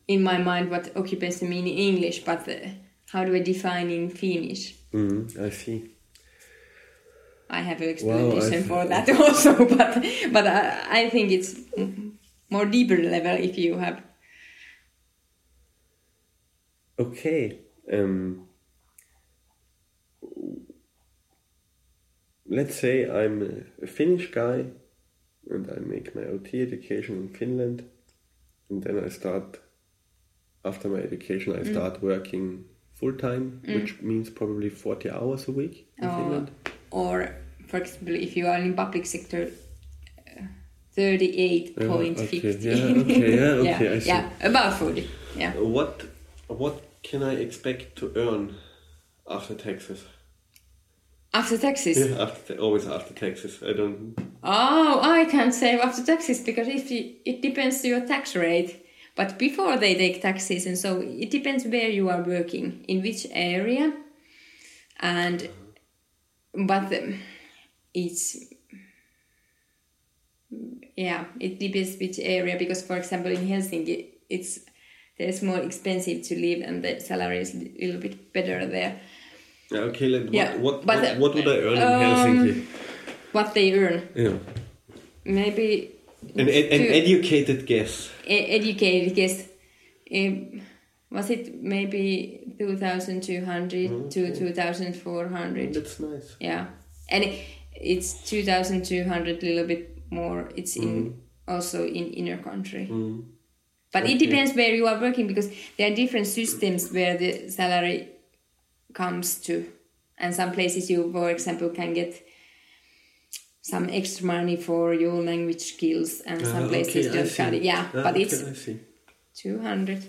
in my mind what occupation mean in english but uh, how do i define in finnish Mm, I see. i have an explanation for that also but but I, I think it's more deeper level if you have Okay. Um, let's say I'm a Finnish guy and I make my OT education in Finland and then I start after my education. Mm. I start working full time, which means probably forty hours a week in or, Finland. or for example, if you are in public sector, uh, thirty-eight okay, yeah, okay, yeah, okay, yeah, I see. yeah, about forty. Yeah. What what can I expect to earn after taxes? After taxes. Yeah, after always after taxes. I don't. Oh, I can't say after taxes because if you, it depends your tax rate. But before they take taxes, and so it depends where you are working, in which area, and but um, it's yeah, it depends which area because, for example, in Helsinki, it's there's more expensive to live and the salary is a little bit better there. Yeah, okay, let, Yeah, what, what, what, what would I earn in um, Helsinki? What they earn, Yeah. maybe An, ed- an educated guess. e- educated guess. Um, was it maybe 2,200 to 2,400? That's nice. Yeah. And it, it's 2,200, a little bit more. It's in also in inner country. Mm. But it depends where you are working because there are different systems where the salary comes to. And some places you, for example, can get some extra money for your language skills, and some Ah, places okay, don't it. Yeah, Ah, but okay, it's 200.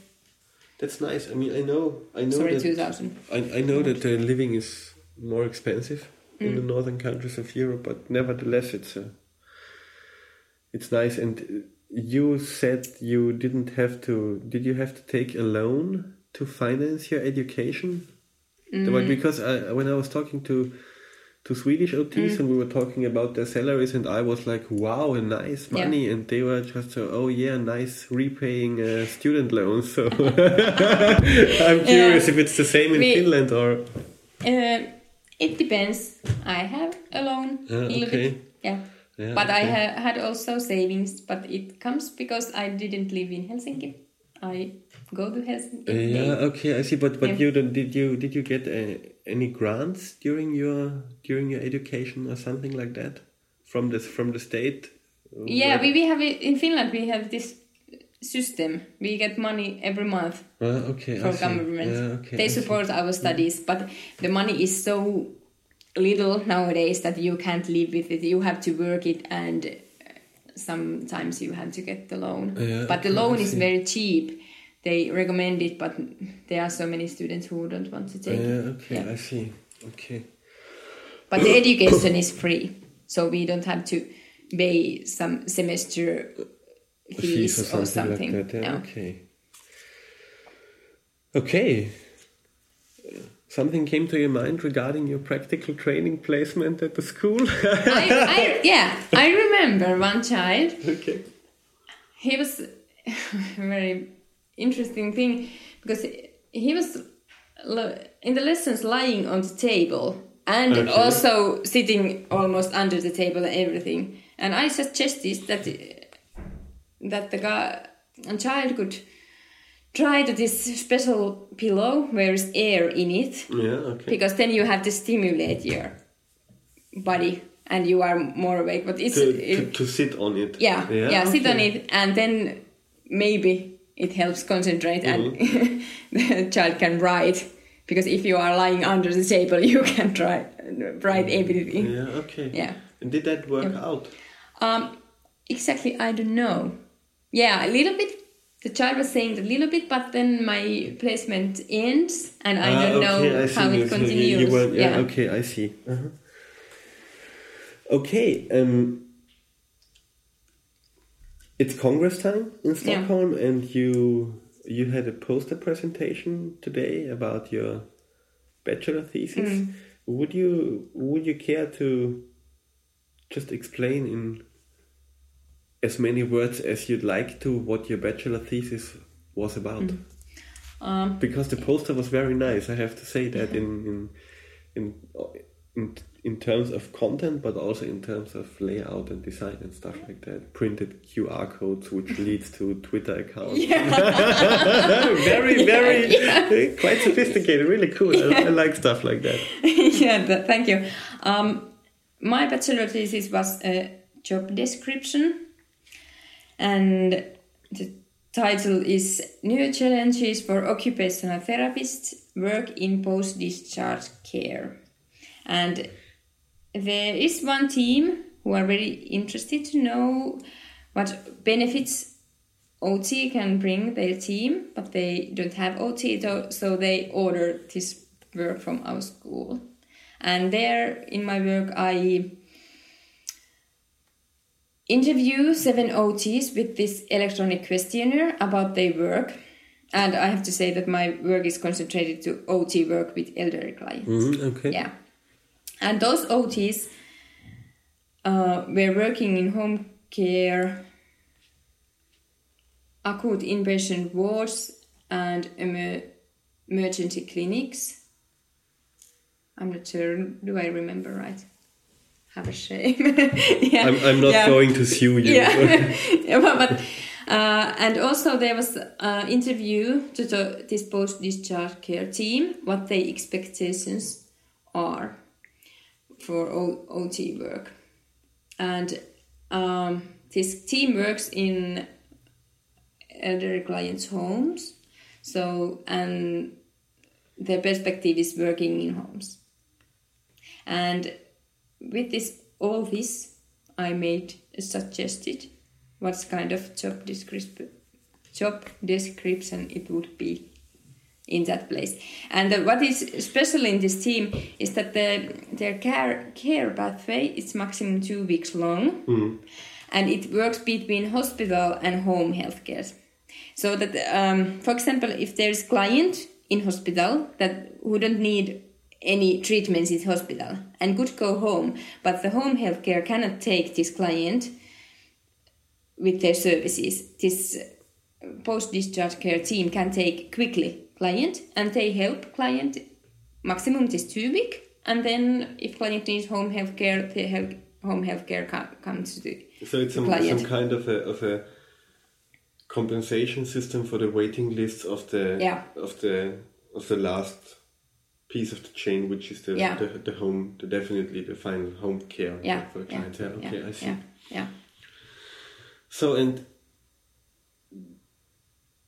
That's nice. I mean, I know, I know Sorry, that 2,000. I, I know that the living is more expensive in Mm. the northern countries of Europe, but nevertheless, it's a, it's nice. And uh, you said you didn't have to. Did you have to take a loan to finance your education? Mm. But because I, when I was talking to to Swedish OTs Mm. and we were talking about their salaries, and I was like, "Wow, a nice Yeah. money," and they were just, uh, "Oh yeah, nice repaying uh, student loans." So I'm curious if it's the same in We- Finland or. Uh, it depends. I have a loan Ah, a little okay. bit. Yeah. Yeah, but I ha- had also savings, but it comes because I didn't live in Helsinki. I go to Helsinki. Uh, yeah, okay, I see. But but Yeah. you don't, did you did you get uh, any grants during your during your education or something like that from this from the state? Yeah, we, we have it in Finland. We have this system. We get money every month Ah, okay, from see. government. Yeah, okay, they I see. support our studies, but the money is so little nowadays that you can't live with it. You have to work it, and uh, sometimes you have to get the loan. Yeah, but the loan is very cheap. They recommend it, but there are so many students who don't want to take Yeah, it. okay, Yeah. I see. Okay. But the education is free, so we don't have to pay some semester fees, or something. like that. Yeah, No. Okay. Okay. Something came to your mind regarding your practical training placement at the school? I, I, yeah, I remember one child. okay. He was a very interesting thing because he was in the lessons lying on the table and Okay. also sitting almost under the table and everything. And I suggested that that the guy, a child could try to this special pillow where is air in it Yeah, okay. because then you have to stimulate your body and you are more awake. But it's to, it- to, to sit on it. yeah, yeah, sit on it, and then maybe it helps concentrate, and Mm-hmm. the child can write. Because if you are lying under the table, you can try write everything. Yeah, okay. Yeah. And did that work Yeah. out? Um, exactly, I don't know. Yeah, a little bit. The child was saying a little bit, but then my placement ends, and I Ah, don't okay, know I how it so you- continues. You weren't, yeah, yeah. okay, I see. Uh-huh. Okay, um, it's Congress time in Stockholm, and you you had a poster presentation today about your bachelor thesis. Mm. Would you would you care to just explain in as many words as you'd like to what your bachelor thesis was about? Mm. Um, because the poster was very nice. I have to say that in in in in, in terms of content, but also in terms of layout and design and stuff like that. Printed QR codes, which leads to Twitter accounts. very, very quite sophisticated. Really cool. I, I like stuff like that. yeah, th- thank you. Um, my bachelor thesis was a job description, and the title is New Challenges for Occupational Therapists Work in Post Discharge Care. And there is one team who are very interested to know what benefits OT can bring their team, but they don't have OT, so they order this work from our school. And there in my work, I interview seven OTs with this electronic questionnaire about their work. And I have to say that my work is concentrated to OT work with elderly clients. Mhm, okay. Yeah. And those OTs uh, were working in home care, acute inpatient wards, and emer- emergency clinics. I'm not sure. Do I remember right? Have a shame. yeah. I'm, I'm not yeah. going to sue you. Yeah, yeah but, uh, and also there was an interview to the, this post-discharge care team what their expectations are for o- OT work, and um, this team works in elderly clients' homes, so and their perspective is working in homes, and with this all this I made suggested what kind of job description job description it would be in that place. And uh, what is special in this team is that the, their care care pathway is maximum two weeks long, and it works between hospital and home healthcare. So that, um, for example, if there is client in hospital that don't need any treatments in hospital and could go home, but the home healthcare cannot take this client with their services. This uh, post discharge care team can take quickly client and they help client maximum this two week and then if client needs home healthcare, the help, home healthcare co- comes to the So it's some, client. some kind of a of a compensation system for the waiting lists of the Yeah. of the of the last piece of the chain, which is the Yeah. the, the home, the definitely the final home care yeah, for the yeah, client. Yeah, okay, yeah, I see. yeah, yeah. So and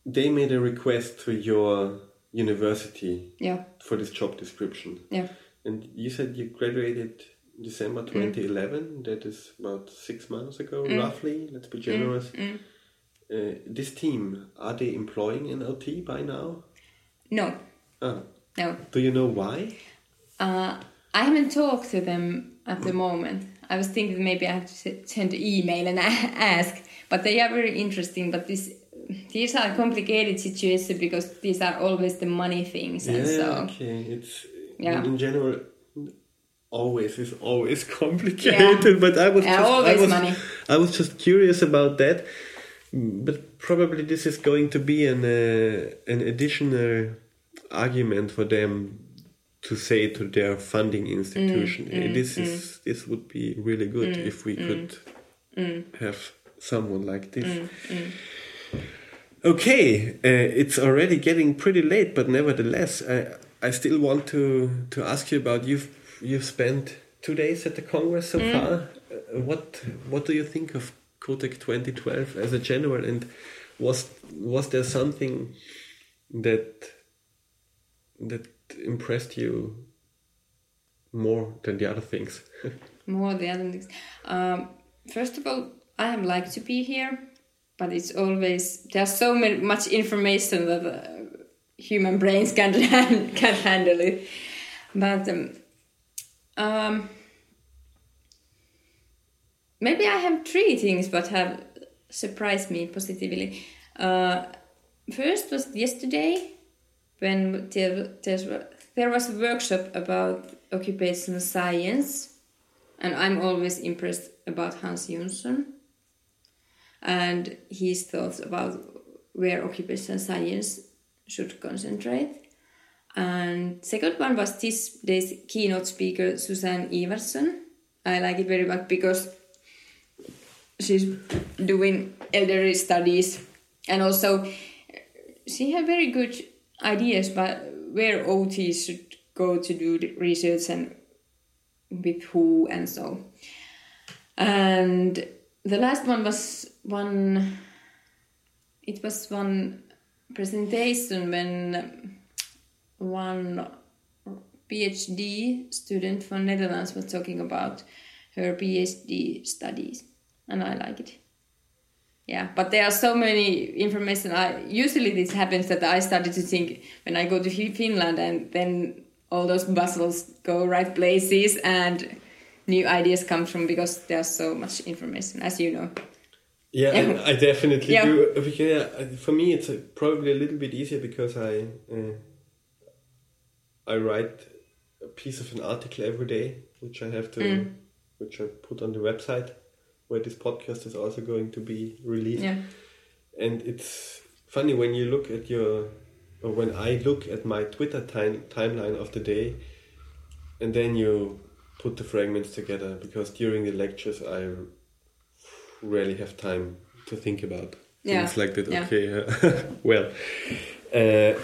they made a request to your university yeah, for this job description. yeah. And you said you graduated December 2011. That is about six months ago, roughly. Let's be generous. Uh, this team, are they employing an OT by now? No, Ah, no. do you know why? Uh, I haven't talked to them at the moment. I was thinking maybe I have to send an email and ask, but they are very interesting. But this, these are complicated situations because these are always the money things, and yeah, so okay. It's Yeah. in general always is always complicated. But I was Yeah, just, I was, money. I was just curious about that. But probably this is going to be an uh, an additional argument for them to say to their funding institution, Mm, "Hey, this is this would be really good if we could mm. have someone like this. Okay, uh, it's already getting pretty late, but nevertheless, I, I still want to, to ask you about you've you've spent two days at the Congress so far. Uh, what what do you think of COTEC 2012 as a general, and was was there something that that impressed you more than the other things? more than the other things. Um, first of all, I am like to be here, but it's always there's so many, much information that uh, human brains can't can't handle it. But um, um, maybe I have three things that have surprised me positively. Uh, first was yesterday when there, there, was a workshop about occupational science and I'm always impressed about Hans Jonsson and his thoughts about where occupational science should concentrate. And second one was this day's keynote speaker Susanne Iwarsson. I like it very much because she's doing elderly studies and also she had very good ideas but where OTs should go to do the research and with who and so. And the last one was one it was one presentation when one PhD student from Netherlands was talking about her PhD studies, and I like it. Yeah, but there are so many information. I usually this happens that I started to think when I go to Finland, and then all those bustles go right places, and new ideas come from because there's so much information, as you know. Yeah. I, definitely Yeah. do. Yeah, for me, it's uh probably a little bit easier because I uh, I write a piece of an article every day, which I have to, Mm. which I put on the website, where this podcast is also going to be released. Yeah. And it's funny when you look at your, or when I look at my Twitter time, timeline of the day, and then you put the fragments together because during the lectures I rarely have time to think about Yeah, things like that. yeah. Okay, well, uh,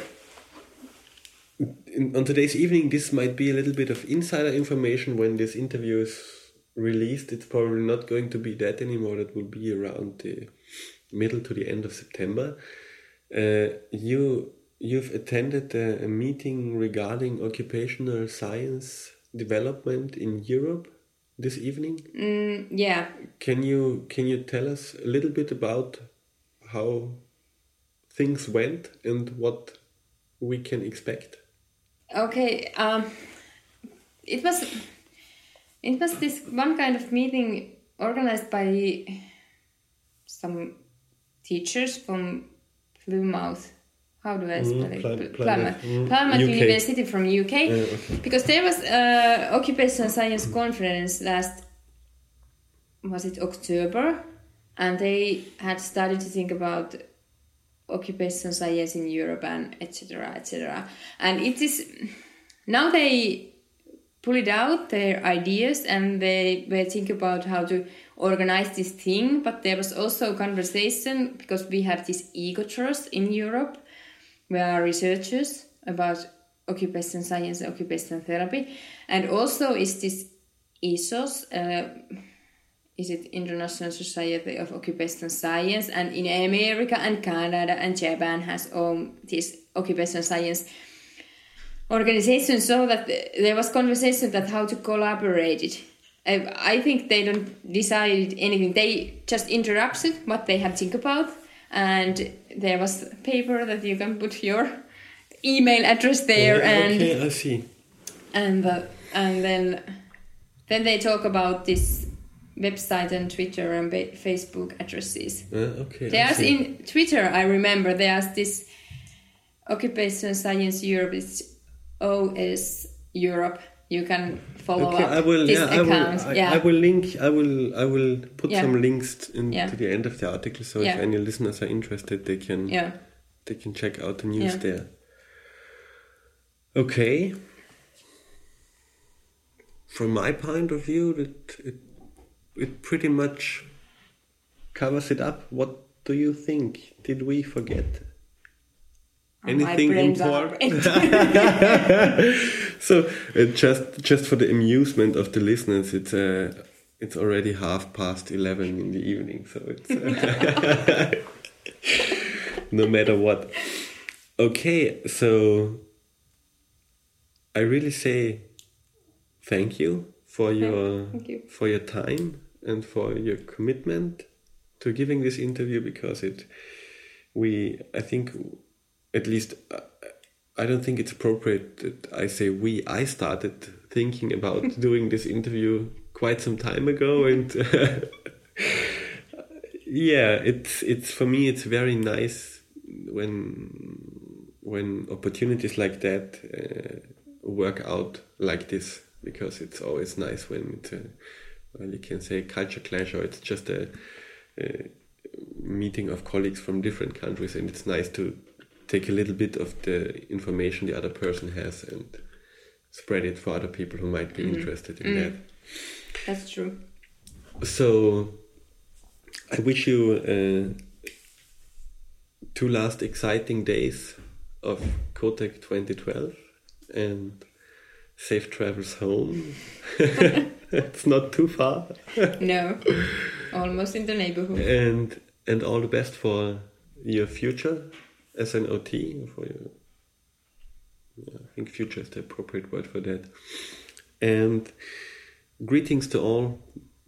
in, on today's evening, this might be a little bit of insider information when this interview is released. It's probably not going to be that anymore. That will be around the middle to the end of September. Uh, you you've attended a, a meeting regarding occupational science development in Europe this evening. Mm, yeah. Can you can you tell us a little bit about how things went and what we can expect? Okay. Um, it was it was this one kind of meeting organized by some teachers from Plymouth. How do I spell it? Plymouth, Plymouth, mm, Plymouth University from UK. Uh, okay. Because there was a occupational science conference last was it October, and they had started to think about occupational science in Europe and etc. etc. And it is now they pull it out their ideas and they were think about how to organize this thing. But there was also a conversation because we have this ego trust in Europe we are researchers about occupational science and occupational therapy and also is this ESOS uh, is it International Society of Occupational Science and in America and Canada and Japan has all this occupational science organization so that there was conversation that how to collaborate it I think they don't decide anything. They just introduced what they had think about, and there was paper that you can put your email address there, Uh, and okay, I see. and uh, and then then they talk about this website and Twitter and Facebook addresses. Uh, okay, There's in Twitter, I remember there's this occupation Science Europe. It's OS Europe. You can follow Okay, up I will. this Yeah, I account. will. I, yeah. I will link. I will. I will put Yeah. some links into Yeah. the end of the article, so if any listeners are interested, they can yeah. they can check out the news there. Okay. From my point of view, it, it it pretty much covers it up. What do you think? Did we forget anything important? so uh, just just for the amusement of the listeners, it's uh, it's already half past eleven in the evening, so it's uh, no matter what. Okay, so I really say thank you for your thank you. for your time and for your commitment to giving this interview because it we I think at least uh, I don't think it's appropriate that I say we. I started thinking about doing this interview quite some time ago, and yeah, it's it's for me it's very nice when when opportunities like that uh, work out like this because it's always nice when it's a, well you can say culture clash or it's just a, a meeting of colleagues from different countries and it's nice to take a little bit of the information the other person has and spread it for other people who might be interested in that. That's true. So I wish you uh, two last exciting days of COTEC 2012 and safe travels home. it's not too far. No, almost in the neighborhood. and and all the best for your future as an OT. For your, yeah, I think future is the appropriate word for that. And greetings to all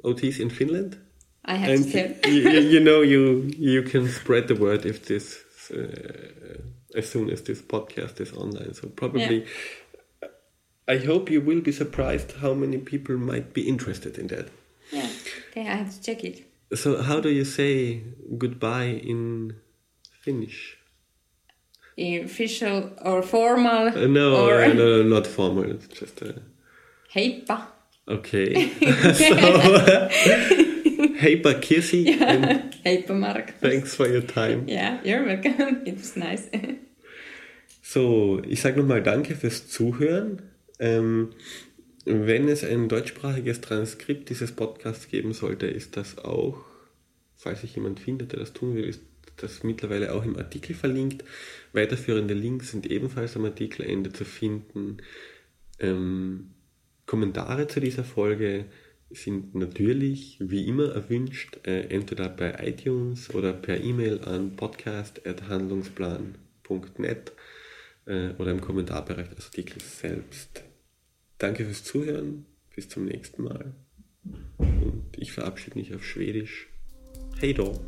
OTs in Finland. I have and to tell. you, you- you know you you can spread the word if this uh, as soon as this podcast is online. So probably. I hope you will be surprised how many people might be interested in that. yeah. Okay, I have to check it. So, how do you say goodbye in Finnish? Official or formal Uh, no, or uh, no, not formal. It's just a heippa. okay. so, hey, Kissy, and Heippa Mark. thanks for your time. Yeah, you're welcome. It was nice. So, ich sage nochmal Danke fürs Zuhören. Ähm, wenn es ein deutschsprachiges Transkript dieses Podcasts geben sollte, ist das auch, falls sich jemand findet, der das tun will, ist das mittlerweile auch im Artikel verlinkt. Weiterführende Links sind ebenfalls am Artikelende zu finden. Ähm, Kommentare zu dieser Folge sind natürlich wie immer erwünscht, äh, entweder bei iTunes oder per E-Mail an podcast.handlungsplan.net äh, oder im Kommentarbereich des Artikels selbst. Danke fürs Zuhören, bis zum nächsten Mal. Und ich verabschiede mich auf Schwedisch. Hej då!